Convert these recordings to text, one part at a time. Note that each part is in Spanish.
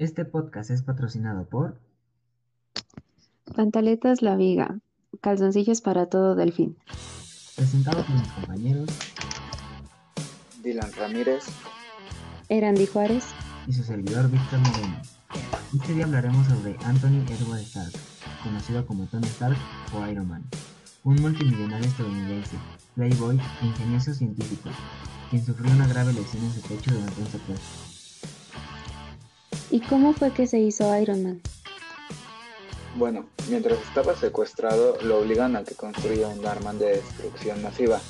Este podcast es patrocinado por Pantaletas La Viga, calzoncillos para todo delfín. Presentado por mis compañeros Dylan Ramírez, Erandi Juárez y su servidor Víctor Moreno. Este día hablaremos sobre Anthony Edward Stark, conocido como Tony Stark o Iron Man, un multimillonario estadounidense, playboy e ingenioso científico, quien sufrió una grave lesión en su pecho durante un secuestro. ¿Y cómo fue que se hizo Iron Man? Bueno, mientras estaba secuestrado, lo obligan a que construya un arma de destrucción masiva,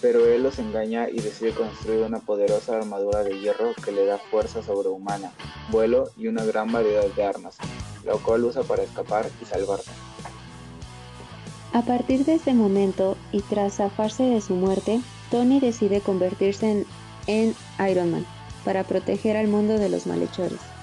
pero él los engaña y decide construir una poderosa armadura de hierro que le da fuerza sobrehumana, vuelo y una gran variedad de armas, lo cual usa para escapar y salvarse. A partir de ese momento, y tras zafarse de su muerte, Tony decide convertirse en, en Iron Man para proteger al mundo de los malhechores.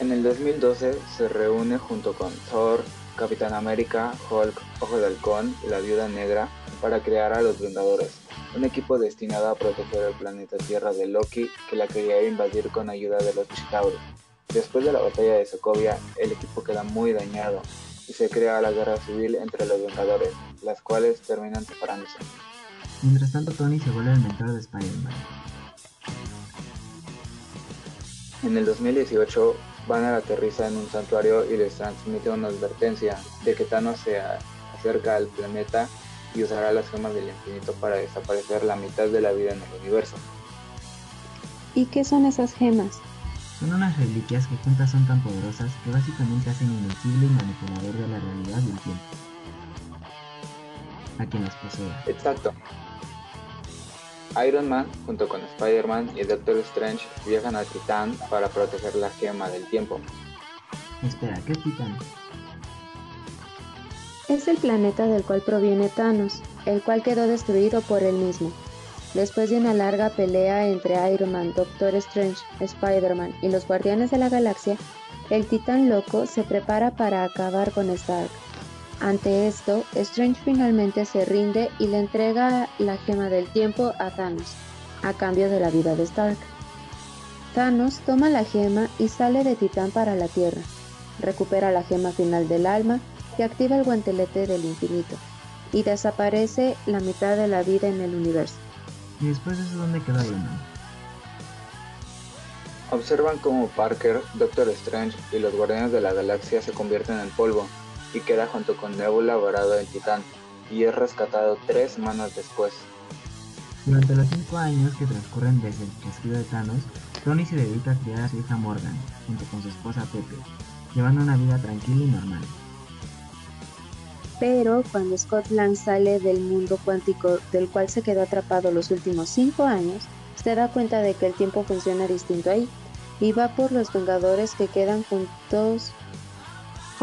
En el 2012 se reúne junto con Thor, Capitán América, Hulk, Ojo de Halcón y la Viuda Negra para crear a los Vengadores, un equipo destinado a proteger el planeta Tierra de Loki que la quería invadir con ayuda de los Chitauri. Después de la batalla de Sokovia, el equipo queda muy dañado y se crea la guerra civil entre los Vengadores, las cuales terminan separándose. Mientras tanto, Tony se vuelve el mentor de Spider-Man. En el 2018, Banner aterriza en un santuario y les transmite una advertencia de que Thanos se acerca al planeta y usará las gemas del infinito para desaparecer la mitad de la vida en el universo. ¿Y qué son esas gemas? Son unas reliquias que juntas son tan poderosas que básicamente hacen invencible y manipulador de la realidad del tiempo. A quien las posea. Exacto. Iron Man, junto con Spider-Man y Doctor Strange, viajan a Titán para proteger la gema del tiempo. Espera, ¿qué es Titán? Es el planeta del cual proviene Thanos, el cual quedó destruido por él mismo. Después de una larga pelea entre Iron Man, Doctor Strange, Spider-Man y los Guardianes de la Galaxia, el Titán Loco se prepara para acabar con Stark. Ante esto, Strange finalmente se rinde y le entrega la gema del tiempo a Thanos, a cambio de la vida de Stark. Thanos toma la gema y sale de Titán para la Tierra. Recupera la gema final del alma y activa el guantelete del infinito, y desaparece la mitad de la vida en el universo. ¿Y después de eso dónde queda Man? Observan cómo Parker, Doctor Strange y los Guardianes de la Galaxia se convierten en polvo, y queda junto con Nebula varado en Titán, y es rescatado tres semanas después. Durante los cinco años que transcurren desde el chasquido de Thanos, Tony se dedica a criar a su hija Morgan, junto con su esposa Pepe, llevando una vida tranquila y normal. Pero cuando Scott Lang sale del mundo cuántico del cual se quedó atrapado los últimos cinco años, se da cuenta de que el tiempo funciona distinto ahí, y va por los Vengadores que quedan juntos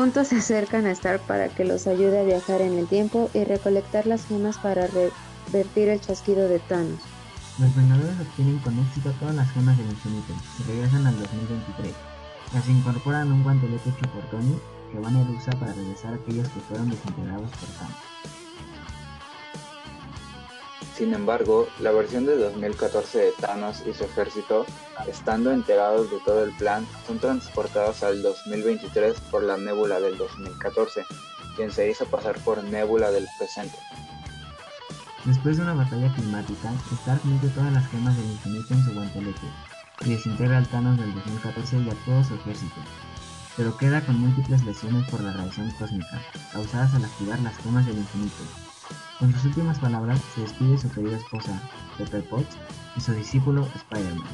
Juntos se acercan a Stark para que los ayude a viajar en el tiempo y recolectar las gemas para revertir el chasquido de Thanos. Los Vengadores obtienen con éxito todas las gemas del infinito y regresan al 2023. Las incorporan un guantelete hecho por Tony que Banner usa para regresar a aquellos que fueron desintegrados por Thanos. Sin embargo, la versión de 2014 de Thanos y su ejército, estando enterados de todo el plan, son transportados al 2023 por la Nebula del 2014, quien se hizo pasar por Nebula del presente. Después de una batalla climática, Stark mete todas las gemas del infinito en su guantelete y desintegra al Thanos del 2014 y a todo su ejército, pero queda con múltiples lesiones por la radiación cósmica, causadas al activar las gemas del infinito, con sus últimas palabras se despide su querida esposa, Pepper Potts, y su discípulo Spider-Man.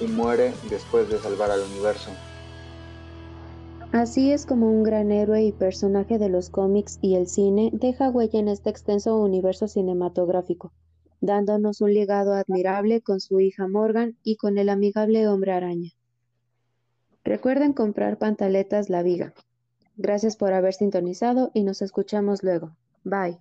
Y muere después de salvar al universo. Así es como un gran héroe y personaje de los cómics y el cine deja huella en este extenso universo cinematográfico, dándonos un legado admirable con su hija Morgan y con el amigable hombre araña. Recuerden comprar pantaletas La Viga. Gracias por haber sintonizado y nos escuchamos luego. Bye.